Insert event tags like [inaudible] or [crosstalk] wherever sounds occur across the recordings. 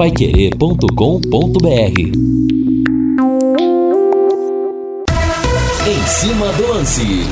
paiquerê.com.br Em cima do lance.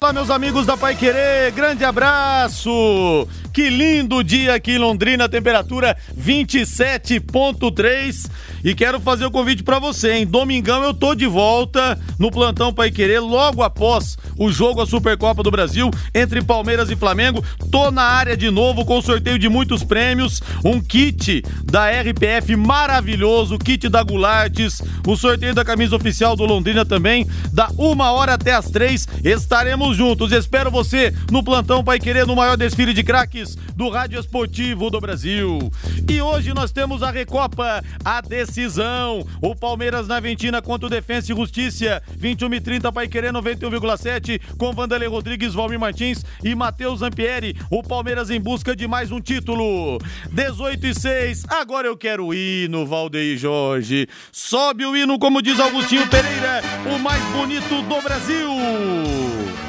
Olá, meus amigos da Pai Querer, grande abraço! Que lindo dia aqui em Londrina, temperatura 27.3. E quero fazer o convite para você, hein? Domingão eu tô de volta no plantão Pai Querer, logo após o jogo a Supercopa do Brasil entre Palmeiras e Flamengo. Tô na área de novo com sorteio de muitos prêmios, um kit da RPF maravilhoso, kit da Gulates, o sorteio da camisa oficial do Londrina também, da uma hora até as três. Estaremos juntos. Espero você no plantão Pai Querer, no maior desfile de craques do Rádio Esportivo do Brasil. E hoje nós temos a Recopa, a decisão. O Palmeiras na Ventina contra o Defensa e Justiça, 21 e 30 Pai Querer 91,7 com Vanderlei Rodrigues, Valmir Martins e Matheus Zampieri. O Palmeiras em busca de mais um título. 18 e 6. Agora eu quero o hino, Valdeir Jorge. Sobe o hino, como diz Augustinho Pereira, o mais bonito do Brasil.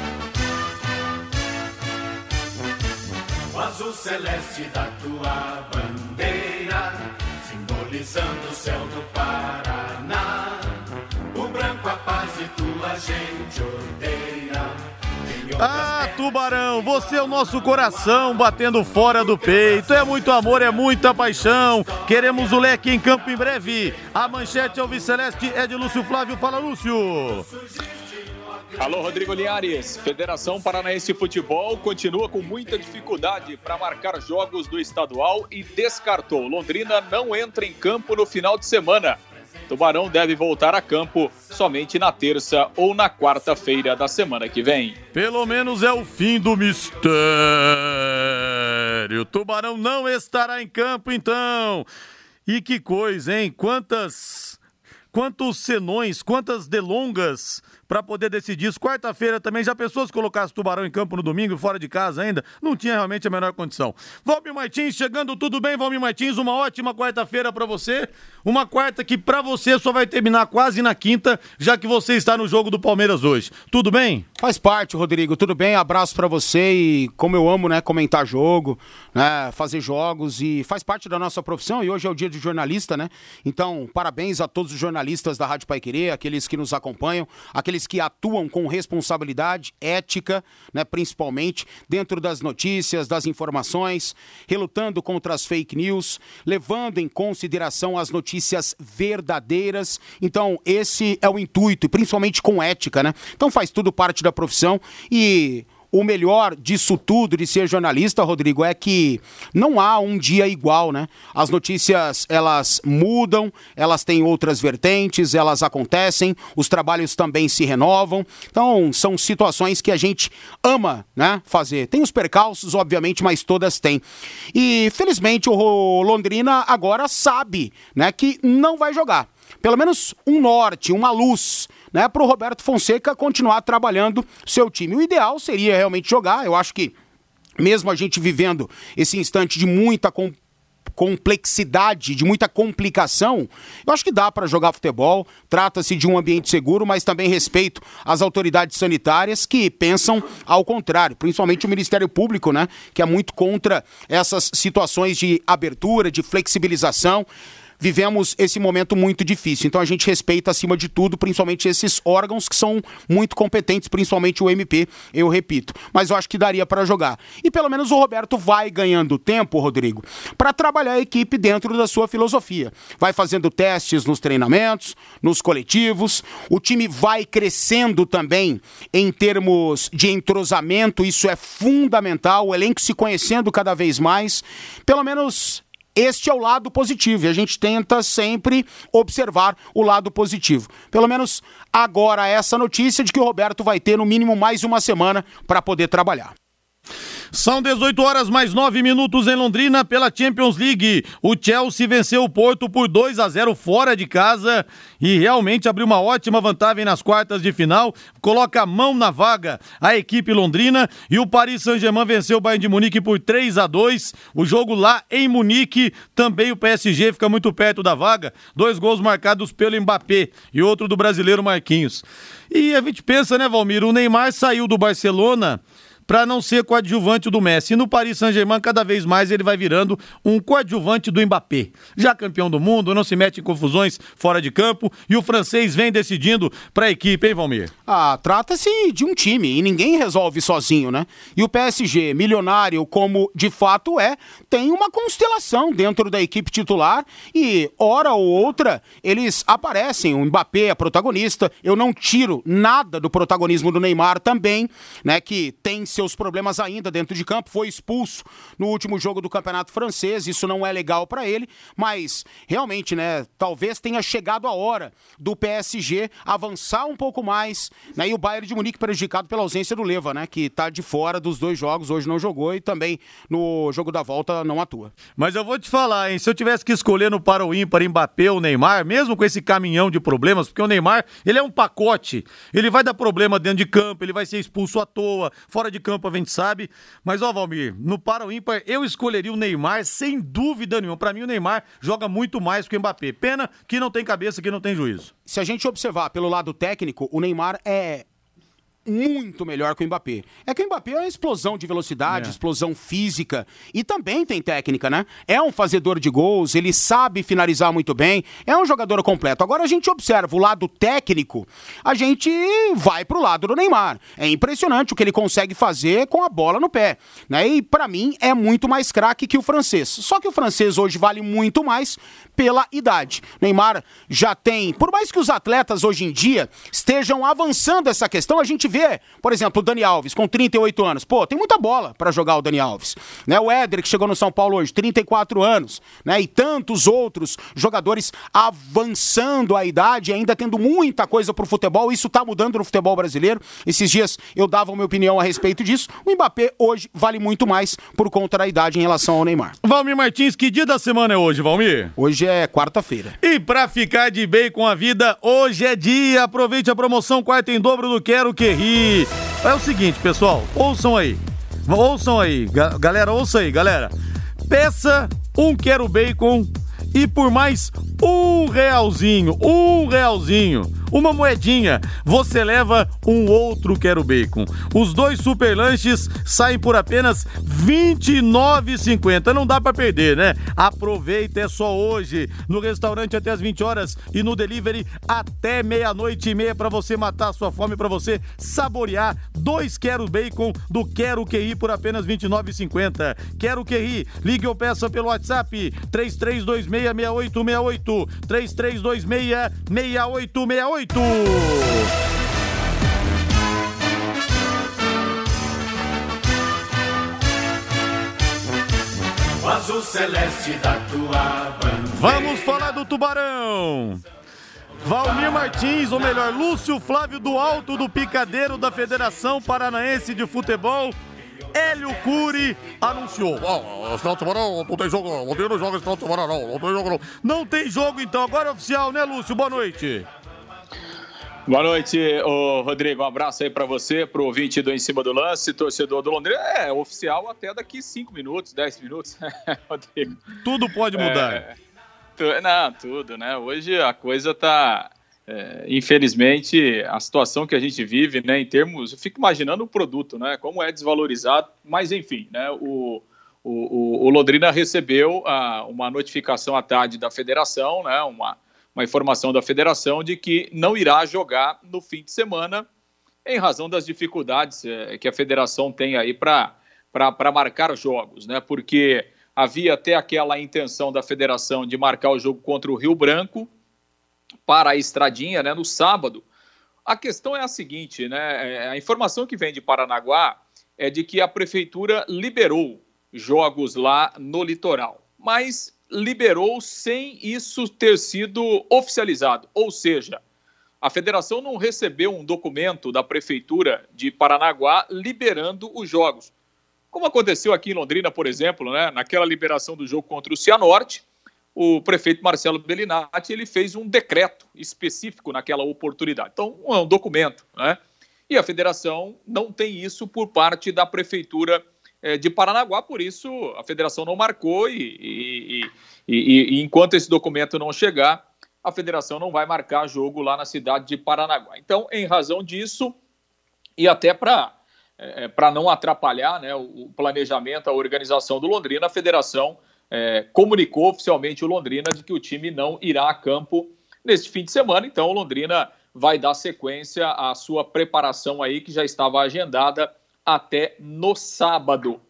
Azul celeste da tua bandeira, simbolizando o céu do Paraná. O branco a paz e tua gente odeia. Ah, Tubarão, você é o nosso coração batendo fora do peito. É muito amor, é muita paixão. Queremos o leque em campo em breve. A manchete Alviceleste é de Lúcio Flávio. Fala, Lúcio. Alô, Rodrigo Linhares. Federação Paranaense de Futebol continua com muita dificuldade para marcar jogos do estadual e descartou. Londrina não entra em campo no final de semana. Tubarão deve voltar a campo somente na terça ou na quarta-feira da semana que vem. Pelo menos é o fim do mistério. Tubarão não estará em campo, então. E que coisa, hein? Quantas. Quantos senões, quantas delongas para poder decidir isso. Quarta-feira também, já pensou se colocasse Tubarão em campo no domingo, fora de casa ainda? Não tinha realmente a menor condição. Valmir Martins, chegando tudo bem, Valmir Martins? Uma ótima quarta-feira para você. Uma quarta que para você só vai terminar quase na quinta, já que você está no jogo do Palmeiras hoje. Tudo bem? Faz parte, Rodrigo. Tudo bem? Abraço para você e como eu amo, né, comentar jogo, né, fazer jogos e faz parte da nossa profissão e hoje é o dia de jornalista, né? Então, parabéns a todos os jornalistas da Rádio Pai Querer, aqueles que nos acompanham, aqueles que atuam com responsabilidade, ética, né, principalmente dentro das notícias, das informações, relutando contra as fake news, levando em consideração as notícias verdadeiras. Então, esse é o intuito, principalmente com ética, né? Então faz tudo parte da profissão e o melhor disso tudo, de ser jornalista, Rodrigo, é que não há um dia igual, né? As notícias, elas mudam, elas têm outras vertentes, elas acontecem, os trabalhos também se renovam. Então, são situações que a gente ama, né, fazer. Tem os percalços, obviamente, mas todas têm. E, felizmente, o Londrina agora sabe, né, que não vai jogar. Pelo menos um norte, uma luz né, para o Roberto Fonseca continuar trabalhando seu time. O ideal seria realmente jogar, eu acho que mesmo a gente vivendo esse instante de muita complexidade, de muita complicação, eu acho que dá para jogar futebol. Trata-se de um ambiente seguro, mas também respeito às autoridades sanitárias que pensam ao contrário, principalmente o Ministério Público, né, que é muito contra essas situações de abertura, de flexibilização vivemos esse momento muito difícil. Então a gente respeita, acima de tudo, principalmente esses órgãos que são muito competentes, principalmente o MP, eu repito. Mas eu acho que daria para jogar. E pelo menos o Roberto vai ganhando tempo, Rodrigo, para trabalhar a equipe dentro da sua filosofia. Vai fazendo testes nos treinamentos, nos coletivos. O time vai crescendo também em termos de entrosamento, isso é fundamental. O elenco se conhecendo cada vez mais. Pelo menos este é o lado positivo e a gente tenta sempre observar o lado positivo. Pelo menos agora essa notícia de que o Roberto vai ter no mínimo mais uma semana para poder trabalhar. São 18 horas mais 9 minutos em Londrina pela Champions League. O Chelsea venceu o Porto por 2 a 0 fora de casa e realmente abriu uma ótima vantagem nas quartas de final. Coloca a mão na vaga a equipe londrina e o Paris Saint-Germain venceu o Bayern de Munique por 3 a 2. O jogo lá em Munique, também o PSG fica muito perto da vaga. Dois gols marcados pelo Mbappé e outro do brasileiro Marquinhos. E a gente pensa, né, Valmir, o Neymar saiu do Barcelona para não ser coadjuvante do Messi. E no Paris Saint-Germain, cada vez mais ele vai virando um coadjuvante do Mbappé. Já campeão do mundo, não se mete em confusões fora de campo e o francês vem decidindo para a equipe, hein, Valmir? Ah, trata-se de um time e ninguém resolve sozinho, né? E o PSG, milionário como de fato é, tem uma constelação dentro da equipe titular e hora ou outra eles aparecem. O Mbappé é protagonista. Eu não tiro nada do protagonismo do Neymar também, né? Que tem seus problemas ainda dentro de campo. Foi expulso no último jogo do Campeonato Francês. Isso não é legal para ele, mas realmente, né? Talvez tenha chegado a hora do PSG avançar um pouco mais, né? E o Bayern de Munique prejudicado pela ausência do Leva, né? Que tá de fora dos dois jogos, hoje não jogou e também no jogo da volta não atua. Mas eu vou te falar, hein? Se eu tivesse que escolher no para o ímpar Mbappé ou Neymar, mesmo com esse caminhão de problemas, porque o Neymar, ele é um pacote. Ele vai dar problema dentro de campo, ele vai ser expulso à toa, fora de campo a gente sabe. Mas, ó, Valmir, no para o ímpar eu escolheria o Neymar sem dúvida nenhuma. Para mim, o Neymar joga muito mais que o Mbappé. Pena que não tem cabeça, que não tem juízo. Se a gente observar pelo lado técnico, o Neymar é muito melhor que o Mbappé. É que o Mbappé é uma explosão de velocidade, é. explosão física e também tem técnica, né? É um fazedor de gols, ele sabe finalizar muito bem, é um jogador completo. Agora a gente observa o lado técnico, a gente vai pro lado do Neymar. É impressionante o que ele consegue fazer com a bola no pé, né? E para mim é muito mais craque que o francês. Só que o francês hoje vale muito mais pela idade. Neymar já tem, por mais que os atletas hoje em dia estejam avançando essa questão, a gente vê, por exemplo, o Dani Alves com 38 anos. Pô, tem muita bola para jogar o Dani Alves. Né? O Éder, que chegou no São Paulo hoje, 34 anos, né? E tantos outros jogadores avançando a idade, ainda tendo muita coisa pro futebol. Isso tá mudando no futebol brasileiro. Esses dias eu dava a minha opinião a respeito disso. O Mbappé hoje vale muito mais por conta da idade em relação ao Neymar. Valmir Martins, que dia da semana é hoje, Valmir? Hoje é quarta-feira. E pra ficar de bem com a vida, hoje é dia. Aproveite a promoção quarta em dobro do Quero Que Ri. É o seguinte, pessoal, ouçam aí. Ouçam aí, galera, ouça aí, galera. Peça um Quero Bacon e por mais um realzinho, um realzinho uma moedinha, você leva um outro Quero Bacon. Os dois super lanches saem por apenas R$ 29,50. Não dá para perder, né? Aproveita, é só hoje. No restaurante até as 20 horas e no delivery até meia-noite e meia para você matar a sua fome, para você saborear dois Quero Bacon do Quero QI por apenas R$ 29,50. Quero QI, ligue ou peça pelo WhatsApp 33266868 3326 6868 oito. O azul celeste da tua bandeira. Vamos falar do Tubarão. Valmir Martins, ou melhor, Lúcio Flávio do Alto do Picadeiro da Federação Paranaense de Futebol. Hélio Cury anunciou. Ó, final de semana não tem jogo, não. Não tem jogo esse final de semana, não. Não tem jogo, não. Não tem jogo, então. Agora é oficial, né, Lúcio? Boa noite. Boa noite, Rodrigo. Um abraço aí para você, para o ouvinte do Em Cima do Lance, torcedor do Londrina. É oficial até daqui 5 minutos, 10 minutos, [laughs] Rodrigo. Tudo pode mudar. É, tu, não, tudo, né? Hoje a coisa tá. É, infelizmente, a situação que a gente vive, né, em termos. Eu fico imaginando o produto, né? Como é desvalorizado, mas enfim, né? O, o, o Londrina recebeu a, uma notificação à tarde da federação, né? Uma uma informação da federação de que não irá jogar no fim de semana, em razão das dificuldades é, que a federação tem aí para marcar jogos, né? Porque havia até aquela intenção da federação de marcar o jogo contra o Rio Branco para a Estradinha, né, no sábado. A questão é a seguinte, né? É, a informação que vem de Paranaguá é de que a prefeitura liberou jogos lá no litoral, mas liberou sem isso ter sido oficializado. Ou seja, a federação não recebeu um documento da prefeitura de Paranaguá liberando os jogos. Como aconteceu aqui em Londrina, por exemplo, né, naquela liberação do jogo contra o Cianorte, o prefeito Marcelo Bellinati ele fez um decreto específico naquela oportunidade. Então, é um documento, né? E a federação não tem isso por parte da prefeitura é, de Paranaguá, por isso a federação não marcou e, e, e, e, enquanto esse documento não chegar, a federação não vai marcar jogo lá na cidade de Paranaguá. Então, em razão disso, e até para é, é para não atrapalhar né, o planejamento, a organização do Londrina, a federação é, comunicou oficialmente o Londrina de que o time não irá a campo neste fim de semana. Então, o Londrina vai dar sequência à sua preparação aí, que já estava agendada até no sábado.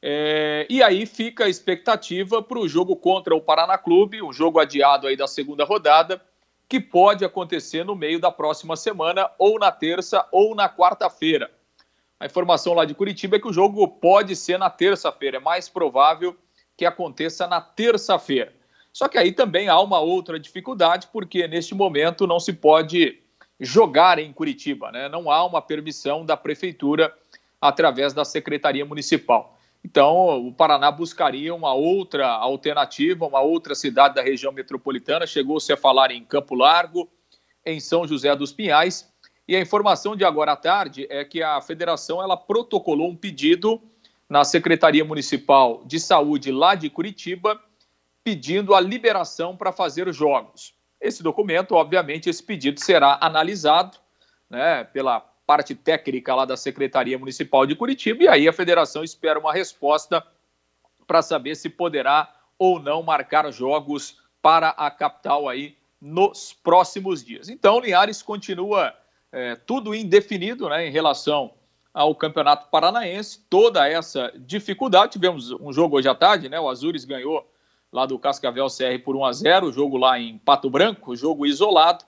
É, e aí fica a expectativa para o jogo contra o Paraná Clube, o jogo adiado aí da segunda rodada, que pode acontecer no meio da próxima semana, ou na terça ou na quarta-feira. A informação lá de Curitiba é que o jogo pode ser na terça-feira, é mais provável que aconteça na terça-feira. Só que aí também há uma outra dificuldade, porque neste momento não se pode jogar em Curitiba, né? Não há uma permissão da prefeitura através da secretaria municipal. Então, o Paraná buscaria uma outra alternativa, uma outra cidade da região metropolitana. Chegou-se a falar em Campo Largo, em São José dos Pinhais. E a informação de agora à tarde é que a federação ela protocolou um pedido na Secretaria Municipal de Saúde lá de Curitiba, pedindo a liberação para fazer os jogos. Esse documento, obviamente, esse pedido será analisado né, pela parte técnica lá da Secretaria Municipal de Curitiba, e aí a federação espera uma resposta para saber se poderá ou não marcar jogos para a capital aí nos próximos dias. Então, Linhares continua é, tudo indefinido né, em relação ao Campeonato Paranaense, toda essa dificuldade. Tivemos um jogo hoje à tarde, né? O Azures ganhou lá do Cascavel CR por 1 a 0 o jogo lá em Pato Branco, jogo isolado,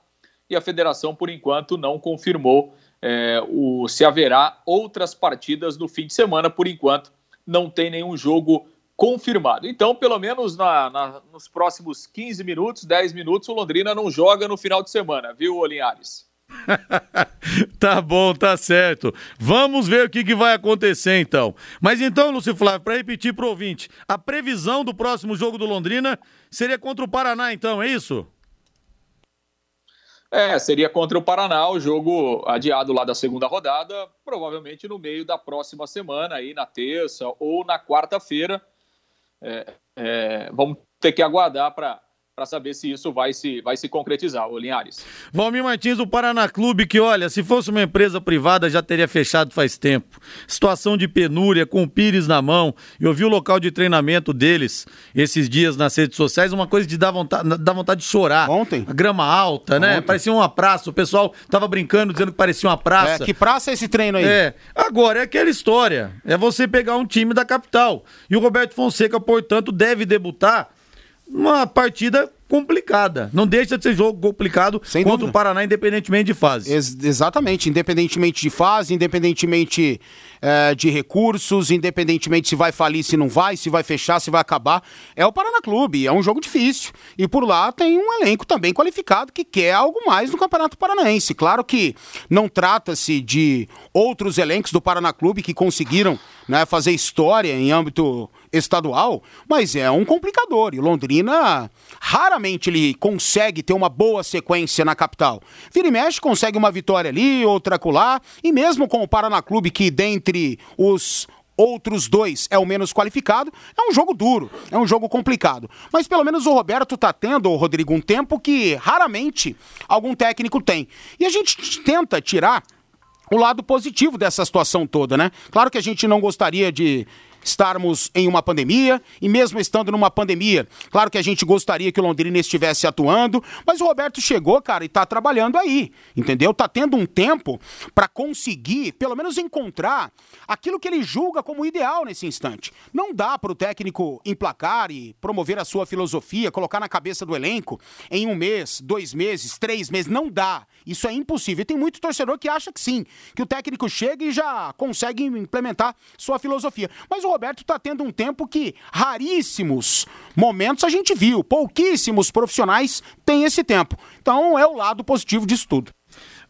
e a federação, por enquanto, não confirmou é, o, se haverá outras partidas no fim de semana. Por enquanto, não tem nenhum jogo confirmado. Então, pelo menos na, na, nos próximos 15 minutos, 10 minutos, o Londrina não joga no final de semana, viu, Olinhares? [laughs] tá bom, tá certo. Vamos ver o que, que vai acontecer então. Mas então, Lúcio Flávio, para repetir pro ouvinte, a previsão do próximo jogo do Londrina seria contra o Paraná, então, é isso? É, seria contra o Paraná, o jogo adiado lá da segunda rodada, provavelmente no meio da próxima semana, aí na terça ou na quarta-feira. É, é, vamos ter que aguardar para para saber se isso vai se, vai se concretizar, o Linhares. Valmir Martins, do Paraná Clube, que olha, se fosse uma empresa privada já teria fechado faz tempo. Situação de penúria, com o Pires na mão. Eu vi o local de treinamento deles esses dias nas redes sociais, uma coisa de dar vontade, dar vontade de chorar. Ontem. A grama alta, né? Ontem. Parecia uma praça. O pessoal tava brincando, dizendo que parecia uma praça. É, que praça é esse treino aí? É. Agora, é aquela história. É você pegar um time da capital. E o Roberto Fonseca, portanto, deve debutar uma partida complicada. Não deixa de ser jogo complicado Sem contra dúvida. o Paraná, independentemente de fase. Ex exatamente, independentemente de fase, independentemente é, de recursos, independentemente se vai falir, se não vai, se vai fechar, se vai acabar. É o Paraná Clube, é um jogo difícil. E por lá tem um elenco também qualificado que quer algo mais no Campeonato Paranaense. Claro que não trata-se de outros elencos do Paraná Clube que conseguiram né, fazer história em âmbito estadual, mas é um complicador. E Londrina raramente ele consegue ter uma boa sequência na capital. Vira e mexe, consegue uma vitória ali, outra acolá, e mesmo com o Paraná Clube, que dentre os outros dois é o menos qualificado, é um jogo duro, é um jogo complicado. Mas pelo menos o Roberto tá tendo, Rodrigo, um tempo que raramente algum técnico tem. E a gente tenta tirar o lado positivo dessa situação toda, né? Claro que a gente não gostaria de estarmos em uma pandemia e mesmo estando numa pandemia, claro que a gente gostaria que o Londrina estivesse atuando, mas o Roberto chegou, cara, e tá trabalhando aí, entendeu? Tá tendo um tempo para conseguir, pelo menos encontrar aquilo que ele julga como ideal nesse instante. Não dá para o técnico emplacar e promover a sua filosofia, colocar na cabeça do elenco em um mês, dois meses, três meses, não dá. Isso é impossível. E tem muito torcedor que acha que sim, que o técnico chega e já consegue implementar sua filosofia. Mas o Roberto está tendo um tempo que raríssimos momentos a gente viu, pouquíssimos profissionais têm esse tempo. Então é o lado positivo disso tudo.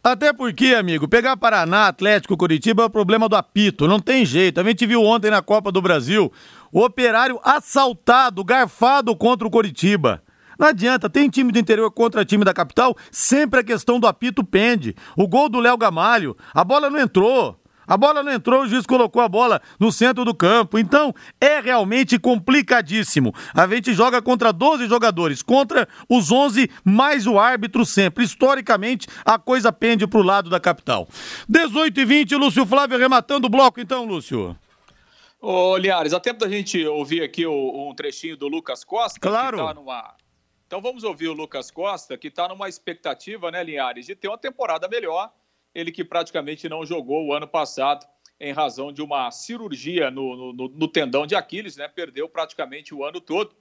Até porque, amigo, pegar Paraná, Atlético, Curitiba é o problema do apito, não tem jeito. A gente viu ontem na Copa do Brasil o operário assaltado, garfado contra o Curitiba. Não adianta, tem time do interior contra time da capital, sempre a questão do apito pende. O gol do Léo Gamalho, a bola não entrou. A bola não entrou, o juiz colocou a bola no centro do campo. Então, é realmente complicadíssimo. A gente joga contra 12 jogadores, contra os 11 mais o árbitro sempre. Historicamente, a coisa pende pro lado da capital. 18 e 20, Lúcio Flávio rematando o bloco então, Lúcio. Ô, Linhares, há tempo da gente ouvir aqui o, um trechinho do Lucas Costa. Claro. Tá numa... Então vamos ouvir o Lucas Costa, que está numa expectativa, né, Linhares, de ter uma temporada melhor. Ele que praticamente não jogou o ano passado em razão de uma cirurgia no, no, no tendão de Aquiles, né? Perdeu praticamente o ano todo.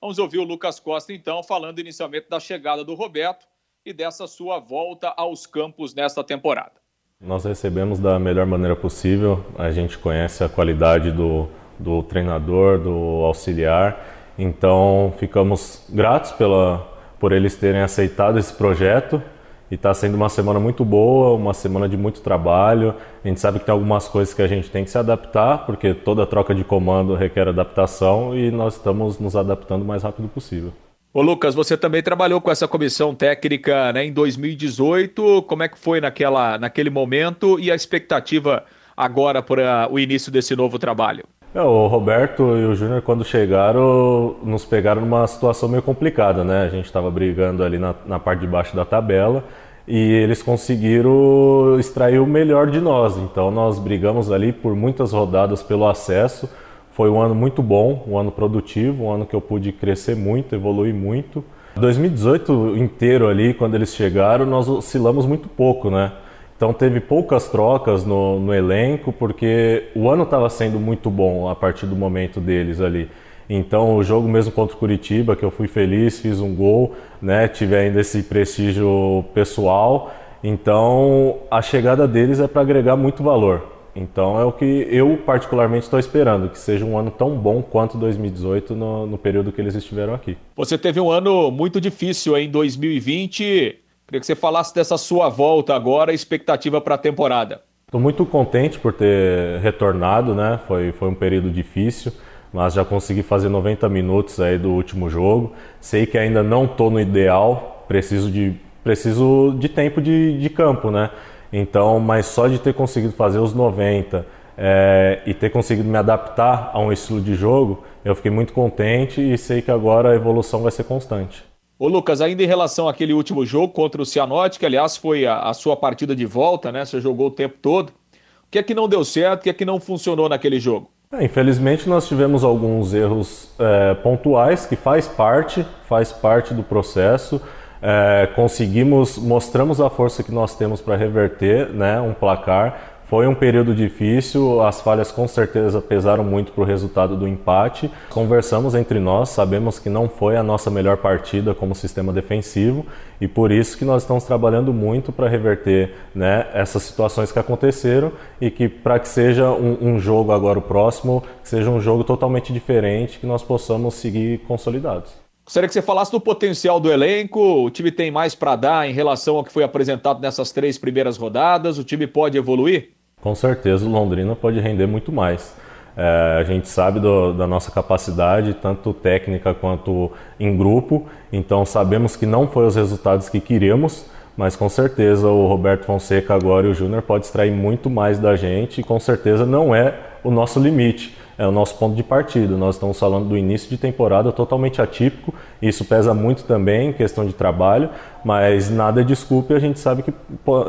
Vamos ouvir o Lucas Costa, então, falando inicialmente da chegada do Roberto e dessa sua volta aos campos nesta temporada. Nós recebemos da melhor maneira possível, a gente conhece a qualidade do, do treinador, do auxiliar, então ficamos gratos pela, por eles terem aceitado esse projeto e está sendo uma semana muito boa, uma semana de muito trabalho. A gente sabe que tem algumas coisas que a gente tem que se adaptar, porque toda troca de comando requer adaptação e nós estamos nos adaptando o mais rápido possível. Ô Lucas, você também trabalhou com essa comissão técnica né, em 2018. Como é que foi naquela, naquele momento e a expectativa agora para o início desse novo trabalho? É, o Roberto e o Júnior, quando chegaram, nos pegaram numa situação meio complicada, né? A gente estava brigando ali na, na parte de baixo da tabela e eles conseguiram extrair o melhor de nós. Então nós brigamos ali por muitas rodadas pelo acesso foi um ano muito bom, um ano produtivo, um ano que eu pude crescer muito, evoluir muito. 2018 inteiro ali, quando eles chegaram, nós oscilamos muito pouco, né? Então teve poucas trocas no, no elenco, porque o ano estava sendo muito bom a partir do momento deles ali. Então o jogo mesmo contra o Curitiba, que eu fui feliz, fiz um gol, né? Tive ainda esse prestígio pessoal. Então a chegada deles é para agregar muito valor. Então é o que eu particularmente estou esperando, que seja um ano tão bom quanto 2018 no, no, período que eles estiveram aqui. Você teve um ano muito difícil em 2020. Queria que você falasse dessa sua volta agora, expectativa para a temporada. Estou muito contente por ter retornado, né? Foi, foi um período difícil, mas já consegui fazer 90 minutos aí do último jogo. Sei que ainda não estou no ideal, preciso de, preciso de tempo de, de campo, né? Então, mas só de ter conseguido fazer os 90 é, e ter conseguido me adaptar a um estilo de jogo, eu fiquei muito contente e sei que agora a evolução vai ser constante. Ô Lucas, ainda em relação àquele último jogo contra o Cianorte, que aliás foi a, a, sua partida de volta, né? Você jogou o tempo todo. O que é que não deu certo? O que é que não funcionou naquele jogo? É, infelizmente nós tivemos alguns erros é, pontuais que faz parte, faz parte do processo é, conseguimos, mostramos a força que nós temos para reverter né, um placar. Foi um período difícil, as falhas com certeza pesaram muito para o resultado do empate. Conversamos entre nós, sabemos que não foi a nossa melhor partida como sistema defensivo e por isso que nós estamos trabalhando muito para reverter né, essas situações que aconteceram e que para que seja um, um jogo agora o próximo, que seja um jogo totalmente diferente, que nós possamos seguir consolidados. Gostaria que você falasse do potencial do elenco. O time tem mais para dar em relação ao que foi apresentado nessas três primeiras rodadas. O time pode evoluir? Com certeza, Londrina pode render muito mais. É, a gente sabe do, da nossa capacidade, tanto técnica quanto em grupo, então sabemos que não foi os resultados que queríamos, mas com certeza o Roberto Fonseca agora e o Júnior pode extrair muito mais da gente e com certeza não é o nosso limite é o nosso ponto de partida. Nós estamos falando do início de temporada totalmente atípico, isso pesa muito também em questão de trabalho, mas nada é desculpe, a gente sabe que,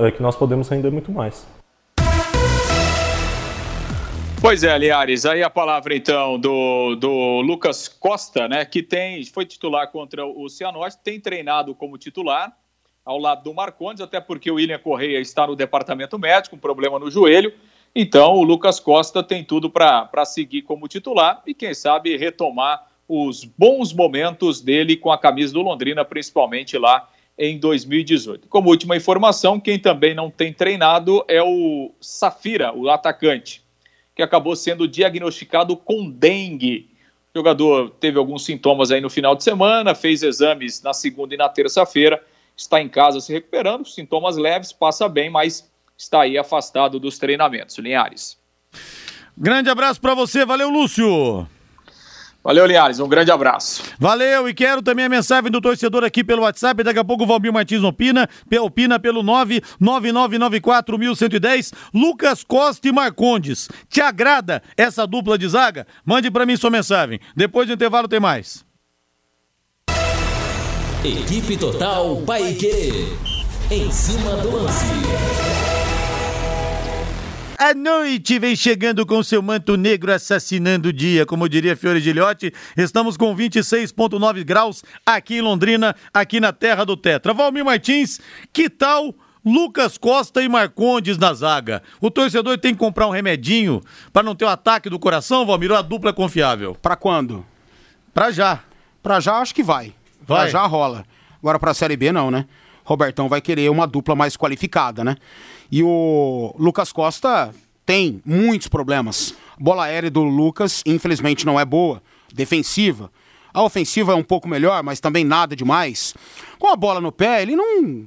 é, que nós podemos render muito mais. Pois é, Liares, aí a palavra então do, do Lucas Costa, né, que tem, foi titular contra o Cianorte, tem treinado como titular ao lado do Marcondes, até porque o William Correia está no departamento médico, um problema no joelho, então, o Lucas Costa tem tudo para seguir como titular e, quem sabe, retomar os bons momentos dele com a camisa do Londrina, principalmente lá em 2018. Como última informação, quem também não tem treinado é o Safira, o atacante, que acabou sendo diagnosticado com dengue. O jogador teve alguns sintomas aí no final de semana, fez exames na segunda e na terça-feira, está em casa se recuperando, sintomas leves, passa bem, mas está aí afastado dos treinamentos. Linhares. Grande abraço para você, valeu, Lúcio. Valeu, Linhares. Um grande abraço. Valeu, e quero também a mensagem do torcedor aqui pelo WhatsApp. Daqui a pouco o Valmir Martins opina, opina pelo 999941110. Lucas Costa e Marcondes. Te agrada essa dupla de zaga? Mande para mim sua mensagem. Depois do intervalo tem mais. Equipe Total Paique. Em cima do lance. A noite vem chegando com seu manto negro assassinando o dia, como diria Fiore Gilhote. Estamos com 26,9 graus aqui em Londrina, aqui na terra do Tetra. Valmir Martins, que tal Lucas Costa e Marcondes na zaga? O torcedor tem que comprar um remedinho para não ter o um ataque do coração, Valmir, ou a dupla é confiável? Para quando? Para já. Para já acho que vai. Vai. Pra já rola. Agora para a Série B não, né? Robertão vai querer uma dupla mais qualificada, né? E o Lucas Costa tem muitos problemas. Bola aérea do Lucas, infelizmente, não é boa. Defensiva. A ofensiva é um pouco melhor, mas também nada demais. Com a bola no pé, ele não.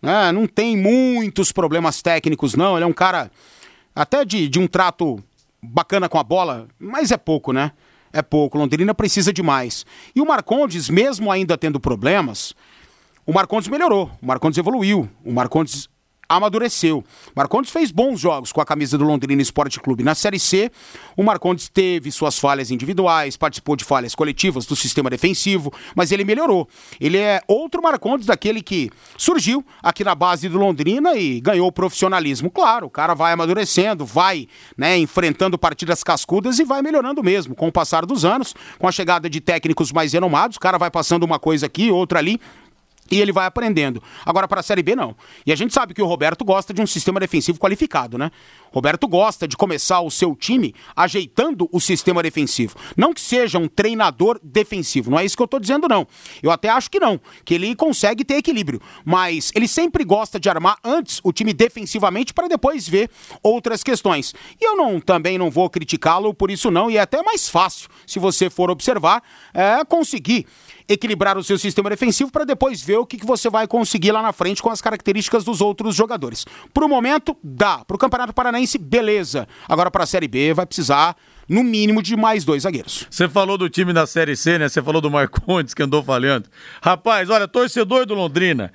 Né, não tem muitos problemas técnicos, não. Ele é um cara até de, de um trato bacana com a bola, mas é pouco, né? É pouco. Londrina precisa de mais. E o Marcondes, mesmo ainda tendo problemas, o Marcondes melhorou, o Marcondes evoluiu, o Marcondes amadureceu. Marcondes fez bons jogos com a camisa do Londrina Esporte Clube. Na Série C, o Marcondes teve suas falhas individuais, participou de falhas coletivas do sistema defensivo, mas ele melhorou. Ele é outro Marcondes daquele que surgiu aqui na base do Londrina e ganhou o profissionalismo. Claro, o cara vai amadurecendo, vai né, enfrentando partidas cascudas e vai melhorando mesmo com o passar dos anos, com a chegada de técnicos mais renomados, o cara vai passando uma coisa aqui, outra ali, e ele vai aprendendo. Agora, para a Série B, não. E a gente sabe que o Roberto gosta de um sistema defensivo qualificado, né? Roberto gosta de começar o seu time ajeitando o sistema defensivo. Não que seja um treinador defensivo, não é isso que eu estou dizendo, não. Eu até acho que não, que ele consegue ter equilíbrio. Mas ele sempre gosta de armar antes o time defensivamente para depois ver outras questões. E eu não também não vou criticá-lo por isso, não. E é até mais fácil, se você for observar, é conseguir equilibrar o seu sistema defensivo para depois ver o que, que você vai conseguir lá na frente com as características dos outros jogadores. Para o momento, dá. Para o Campeonato Paranaense, beleza. Agora para a Série B vai precisar no mínimo de mais dois zagueiros. Você falou do time da Série C, né? Você falou do Marcondes que andou falhando. Rapaz, olha, torcedor do Londrina.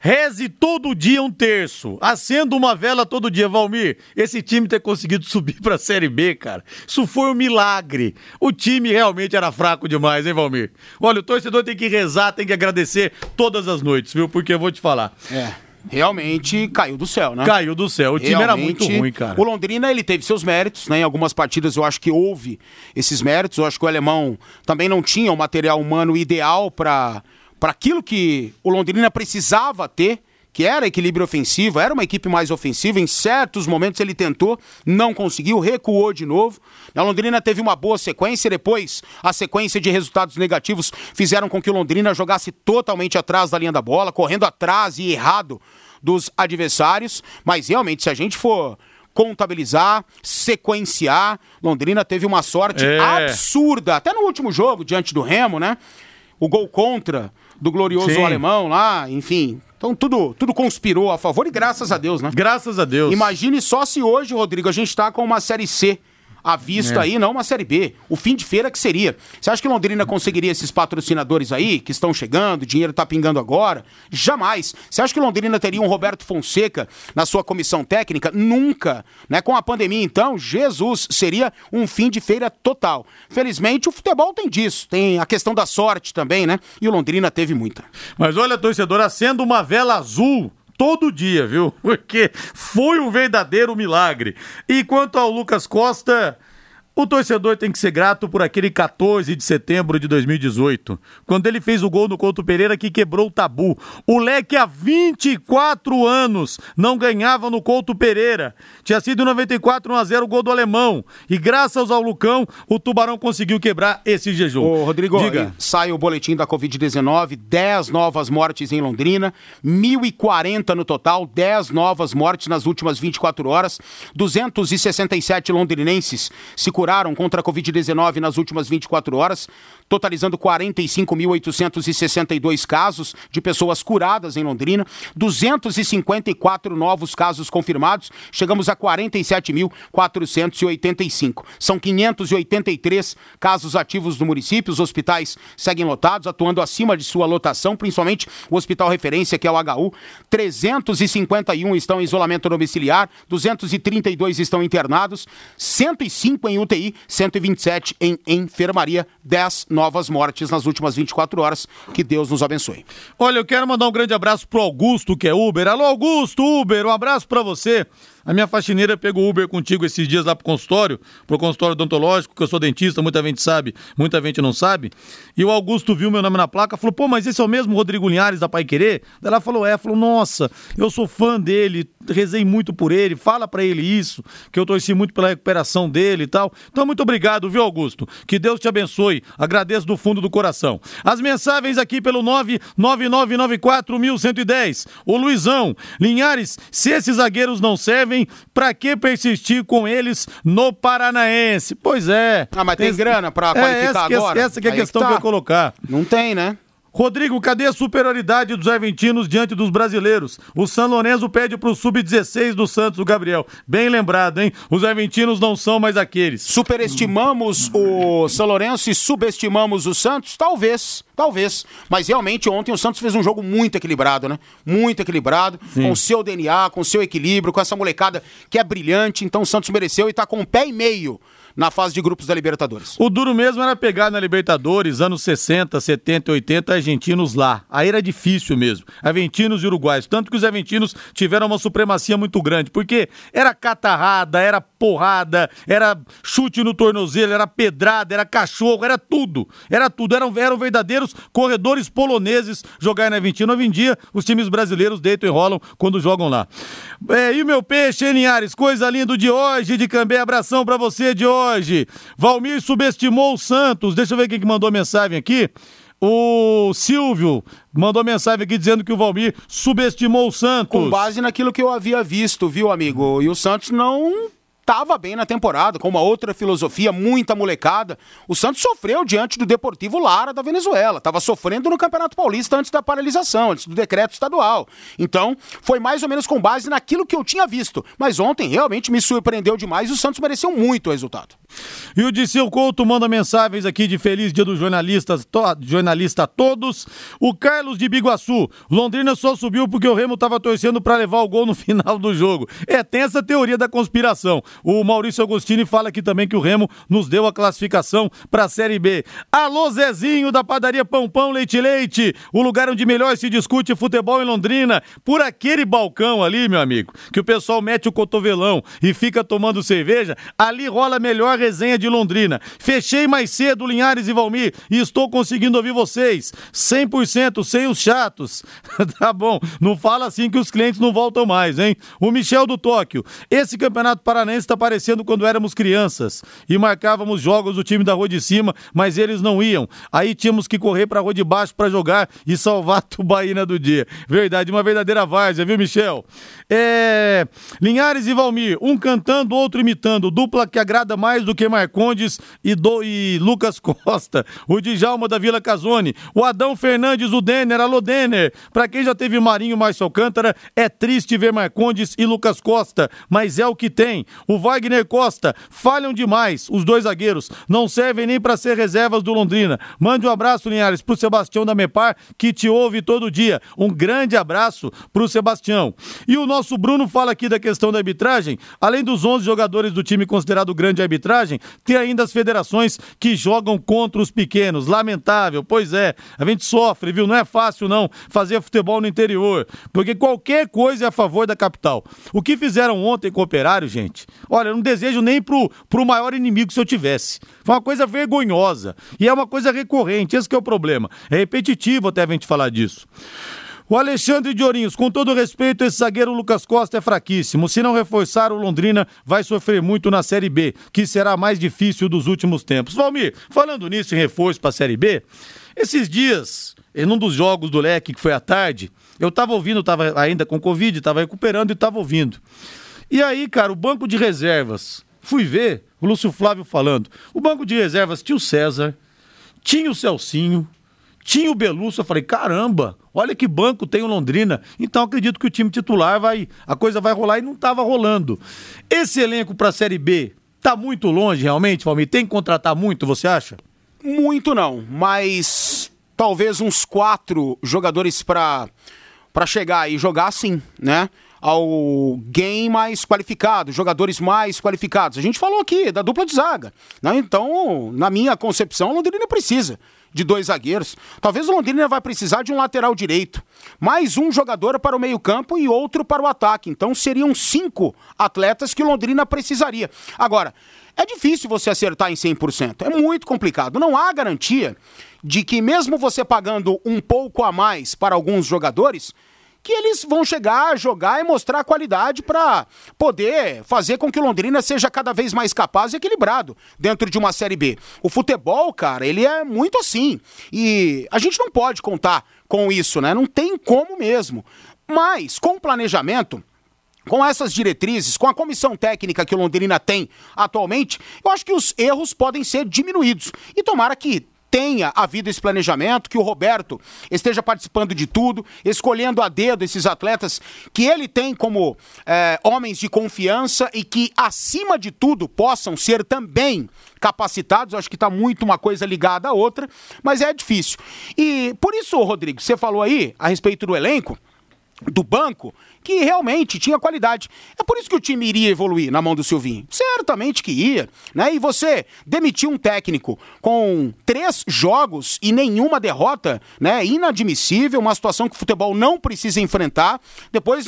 Reze todo dia um terço. Acenda uma vela todo dia, Valmir. Esse time ter conseguido [laughs] subir pra Série B, cara. Isso foi um milagre. O time realmente era fraco demais, hein, Valmir? Olha, o torcedor tem que rezar, tem que agradecer todas as noites, viu? Porque eu vou te falar. É realmente caiu do céu, né? Caiu do céu. O time realmente, era muito ruim, cara. O Londrina, ele teve seus méritos, né? Em algumas partidas eu acho que houve esses méritos. Eu acho que o alemão também não tinha o material humano ideal para para aquilo que o Londrina precisava ter, que era equilíbrio ofensivo, era uma equipe mais ofensiva. Em certos momentos ele tentou, não conseguiu, recuou de novo. A Londrina teve uma boa sequência, depois a sequência de resultados negativos fizeram com que o Londrina jogasse totalmente atrás da linha da bola, correndo atrás e errado dos adversários. Mas realmente, se a gente for contabilizar, sequenciar, Londrina teve uma sorte é. absurda, até no último jogo, diante do Remo, né? O gol contra do glorioso Sim. alemão lá, enfim. Então tudo, tudo conspirou a favor e graças a Deus, né? Graças a Deus. Imagine só se hoje, Rodrigo, a gente está com uma Série C à vista é. aí, não uma Série B. O fim de feira que seria. Você acha que Londrina conseguiria esses patrocinadores aí, que estão chegando, o dinheiro tá pingando agora? Jamais. Você acha que Londrina teria um Roberto Fonseca na sua comissão técnica? Nunca. Né? Com a pandemia, então, Jesus, seria um fim de feira total. Felizmente, o futebol tem disso. Tem a questão da sorte também, né? E o Londrina teve muita. Mas olha, torcedor, acendo uma vela azul todo dia, viu? [laughs] Porque foi um verdadeiro milagre. E quanto ao Lucas Costa, o torcedor tem que ser grato por aquele 14 de setembro de 2018, quando ele fez o gol no Couto Pereira que quebrou o tabu. O Leque há 24 anos não ganhava no Couto Pereira. Tinha sido 94 1 a 0 o gol do alemão. E graças ao Lucão, o Tubarão conseguiu quebrar esse jejum. Ô, Rodrigo, Diga. sai o boletim da Covid-19, 10 novas mortes em Londrina, 1.040 no total, 10 novas mortes nas últimas 24 horas, 267 londrinenses se curaram curaram contra a Covid-19 nas últimas 24 horas. Totalizando 45.862 casos de pessoas curadas em Londrina, 254 novos casos confirmados, chegamos a 47.485. São 583 casos ativos no município, os hospitais seguem lotados, atuando acima de sua lotação, principalmente o hospital referência, que é o HU. 351 estão em isolamento domiciliar, 232 estão internados, 105 em UTI, 127 em enfermaria, 10 novas mortes nas últimas 24 horas. Que Deus nos abençoe. Olha, eu quero mandar um grande abraço pro Augusto, que é Uber. Alô, Augusto, Uber, um abraço para você. A minha faxineira pegou Uber contigo esses dias lá pro consultório, pro consultório odontológico, que eu sou dentista, muita gente sabe, muita gente não sabe. E o Augusto viu meu nome na placa, falou: "Pô, mas esse é o mesmo Rodrigo Linhares da Pai Querer?" Daí ela falou: "É", falou: "Nossa, eu sou fã dele, rezei muito por ele, fala para ele isso, que eu torci muito pela recuperação dele e tal". Então muito obrigado, viu, Augusto? Que Deus te abençoe. Agradeço do fundo do coração. As mensagens aqui pelo 999941110. O Luizão, Linhares, se esses zagueiros não servem, pra que persistir com eles no Paranaense? Pois é. Ah, mas tem, grana pra É, qualificar essa, que é- agora? essa que é a Aí questão que, tá. eu ia colocar. Não tem, né? Rodrigo, cadê a superioridade dos argentinos diante dos brasileiros? O San Lorenzo pede pro sub-16 do Santos, o Gabriel. Bem lembrado, hein? Os argentinos não são mais aqueles. Superestimamos o São Lourenço e subestimamos o Santos? Talvez, talvez. Mas realmente ontem o Santos fez um jogo muito equilibrado, né? Muito equilibrado, com o seu DNA, com o seu equilíbrio, com essa molecada que é brilhante. Então o Santos mereceu e tá com um pé e meio na fase de grupos da Libertadores. O duro mesmo era pegar na Libertadores, anos 60, 70, 80, argentinos lá. Aí era difícil mesmo. Argentinos e uruguaios. Tanto que os argentinos tiveram uma supremacia muito grande. Porque era catarrada, era porrada, era chute no tornozelo, era pedrada, era cachorro, era tudo. Era tudo. Eram, eram verdadeiros corredores poloneses jogar na Argentina. Hoje em dia, os times brasileiros deitam e rolam quando jogam lá. É, e o meu peixe, hein, Linhares? Coisa linda de hoje, de Cambé. Abração pra você de hoje. Valmir subestimou o Santos. Deixa eu ver quem que mandou mensagem aqui. O Silvio mandou mensagem aqui dizendo que o Valmir subestimou o Santos. Com base naquilo que eu havia visto, viu, amigo? E o Santos não estava bem na temporada, com uma outra filosofia, muita molecada. O Santos sofreu diante do Deportivo Lara da Venezuela. Estava sofrendo no Campeonato Paulista antes da paralisação, antes do decreto estadual. Então, foi mais ou menos com base naquilo que eu tinha visto. Mas ontem realmente me surpreendeu demais e o Santos mereceu muito o resultado. E o Diceu Couto manda mensagens aqui de feliz dia dos jornalistas, to, jornalista a todos. O Carlos de Biguaçu, Londrina só subiu porque o Remo estava torcendo para levar o gol no [laughs] final do jogo. É, tem essa teoria da conspiração. O Maurício Agostini fala aqui também que o Remo nos deu a classificação para a Série B. Alô Zezinho da padaria Pão Pão Leite Leite, o lugar onde melhor se discute futebol em Londrina, por aquele balcão ali, meu amigo, que o pessoal mete o cotovelão e fica tomando cerveja, ali rola a melhor resenha de Londrina. Fechei mais cedo, Linhares e Valmir, e estou conseguindo ouvir vocês. 100% sem os chatos. [laughs] tá bom, não fala assim que os clientes não voltam mais, hein? O Michel do Tóquio. Esse campeonato paranaense está parecendo quando éramos crianças e marcávamos jogos do time da rua de cima, mas eles não iam. Aí tínhamos que correr para a rua de baixo para jogar e salvar [laughs] a tubaína do dia. Verdade, uma verdadeira várzea, viu, Michel? É... Linhares e Valmir, um cantando, outro imitando, dupla que agrada mais do que Marcondes e, do... e Lucas [laughs] Costa, o Djalma da Vila Casone, o Adão Fernandes, o Denner, alô Denner. Pra quem já teve Marinho Márcio Alcântara, é triste ver Marcondes e Lucas Costa, mas é o que tem. O Wagner Costa, falham demais. Os dois zagueiros não servem nem para ser reservas do Londrina. Mande um abraço, Linhares, pro Sebastião da Mepar, que te ouve todo dia. Um grande abraço pro Sebastião. E o nosso Bruno fala aqui da questão da arbitragem. Além dos 11 jogadores do time considerado grande arbitragem, tem ainda as federações que jogam contra os pequenos. Lamentável, pois é. A gente sofre, viu? Não é fácil, não, fazer futebol no interior. Porque qualquer coisa é a favor da capital. O que fizeram ontem com o Operário, gente, olha, eu não desejo nem pro, pro maior inimigo se eu tivesse. Foi uma coisa vergonhosa. E é uma coisa recorrente, esse que é o problema. É repetitivo até a gente falar disso. O Alexandre de Ourinhos, com todo respeito, esse zagueiro Lucas Costa é fraquíssimo. Se não reforçar, o Londrina vai sofrer muito na Série B, que será a mais difícil dos últimos tempos. Valmir, falando nisso em reforço para a Série B, esses dias, em um dos jogos do Leque, que foi à tarde, eu tava ouvindo, tava ainda com Covid, tava recuperando e tava ouvindo. E aí, cara, o banco de reservas, fui ver o Lúcio Flávio falando. O banco de reservas tinha o César, tinha o Celcinho, tinha o Belusso. Eu falei, caramba, olha que banco tem o Londrina. Então acredito que o time titular vai. A coisa vai rolar e não estava rolando. Esse elenco para a Série B tá muito longe, realmente, Valmir? Tem que contratar muito, você acha? Muito não, mas talvez uns quatro jogadores para chegar e jogar sim, né? Alguém mais qualificado, jogadores mais qualificados. A gente falou aqui da dupla de zaga. Né? Então, na minha concepção, o Londrina precisa de dois zagueiros. Talvez o Londrina vai precisar de um lateral direito. Mais um jogador para o meio-campo e outro para o ataque. Então seriam cinco atletas que o Londrina precisaria. Agora, é difícil você acertar em 100%. É muito complicado. Não há garantia de que, mesmo você pagando um pouco a mais para alguns jogadores, que eles vão chegar, jogar e mostrar qualidade para poder fazer com que o Londrina seja cada vez mais capaz e equilibrado dentro de uma Série B. O futebol, cara, ele é muito assim. E a gente não pode contar com isso, né? Não tem como mesmo. Mas, com planejamento, com essas diretrizes, com a comissão técnica que o Londrina tem atualmente, eu acho que os erros podem ser diminuídos. E tomara que tenha havido esse planejamento, que o Roberto esteja participando de tudo, escolhendo a dedo esses atletas que ele tem como é, homens de confiança e que, acima de tudo, possam ser também capacitados. Eu acho que está muito uma coisa ligada à outra, mas é difícil. E por isso, Rodrigo, você falou aí a respeito do elenco, do banco, que realmente tinha qualidade. É por isso que o time iria evoluir na mão do Silvinho. Certamente que ia, né? E você demitir um técnico com três jogos e nenhuma derrota, né? Inadmissível, uma situação que o futebol não precisa enfrentar. Depois,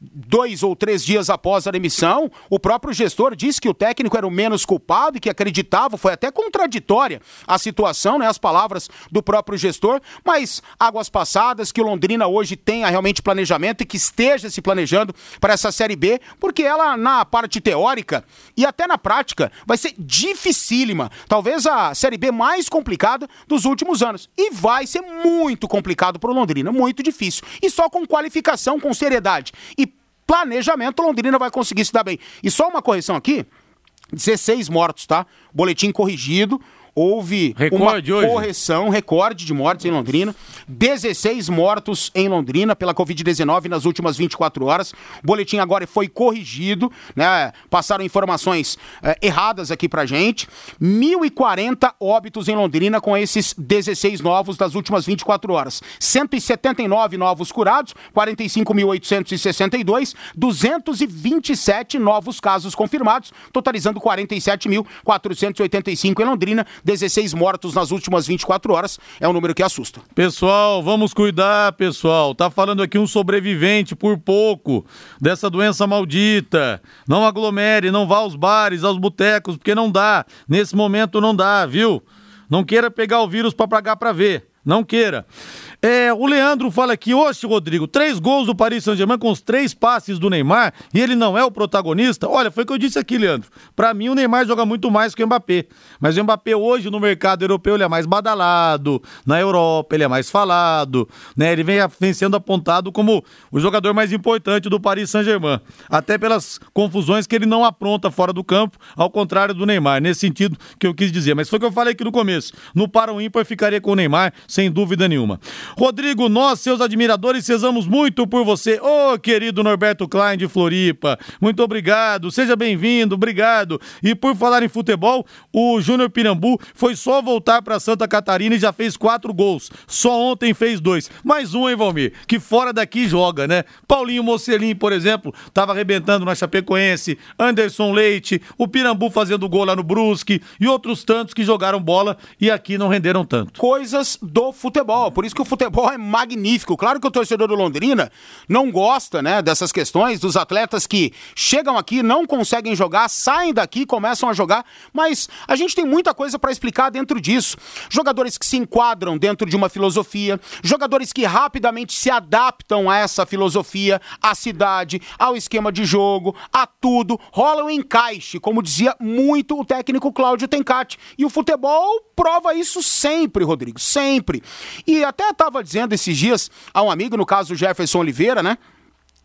dois ou três dias após a demissão, o próprio gestor disse que o técnico era o menos culpado e que acreditava, foi até contraditória a situação, né? As palavras do próprio gestor, mas águas passadas, que o Londrina hoje tenha realmente planejamento e que esteja se planejando para essa Série B, porque ela, na parte teórica e até na prática, vai ser dificílima. Talvez a Série B mais complicada dos últimos anos. E vai ser muito complicado para o Londrina, muito difícil. E só com qualificação, com seriedade e planejamento, Londrina vai conseguir se dar bem. E só uma correção aqui: 16 mortos, tá? Boletim corrigido houve recorde uma correção, recorde de mortes em Londrina. 16 mortos em Londrina pela Covid-19 nas últimas 24 horas. O boletim agora foi corrigido, né? Passaram informações eh, erradas aqui pra gente. 1.040 óbitos em Londrina com esses 16 novos das últimas 24 horas. 179 novos curados, 45.862, 227 novos casos confirmados, totalizando 47.485 em Londrina, 16 mortos nas últimas 24 horas. É um número que assusta. Pessoal, vamos cuidar, pessoal. Tá falando aqui um sobrevivente por pouco dessa doença maldita. Não aglomere, não vá aos bares, aos botecos, porque não dá. Nesse momento não dá, viu? Não queira pegar o vírus para pagar para ver. Não queira. É, o Leandro fala aqui, oxe, Rodrigo, três gols do Paris Saint-Germain com os três passes do Neymar e ele não é o protagonista? Olha, foi o que eu disse aqui, Leandro. Para mim, o Neymar joga muito mais que o Mbappé. Mas o Mbappé hoje no mercado europeu ele é mais badalado, na Europa ele é mais falado, né? Ele vem, vem sendo apontado como o jogador mais importante do Paris Saint-Germain. Até pelas confusões que ele não apronta fora do campo, ao contrário do Neymar. Nesse sentido que eu quis dizer. Mas foi o que eu falei aqui no começo. No para o ímpar ficaria com o Neymar, sem dúvida nenhuma. Rodrigo, nós, seus admiradores, cesamos muito por você. Ô, oh, querido Norberto Klein de Floripa, muito obrigado, seja bem-vindo, obrigado. E por falar em futebol, o Júnior Pirambu foi só voltar para Santa Catarina e já fez quatro gols. Só ontem fez dois. Mais um, hein, Valmir? Que fora daqui joga, né? Paulinho Mocelin, por exemplo, estava arrebentando na Chapecoense, Anderson Leite, o Pirambu fazendo gol lá no Brusque e outros tantos que jogaram bola e aqui não renderam tanto. Coisas do futebol, por isso que o futebol futebol é magnífico. Claro que o torcedor do Londrina não gosta, né, dessas questões dos atletas que chegam aqui, não conseguem jogar, saem daqui, começam a jogar, mas a gente tem muita coisa para explicar dentro disso. Jogadores que se enquadram dentro de uma filosofia, jogadores que rapidamente se adaptam a essa filosofia, à cidade, ao esquema de jogo, a tudo, rola um encaixe, como dizia muito o técnico Cláudio Tencati. E o futebol prova isso sempre, Rodrigo, sempre. E até estava dizendo esses dias a um amigo, no caso o Jefferson Oliveira, né?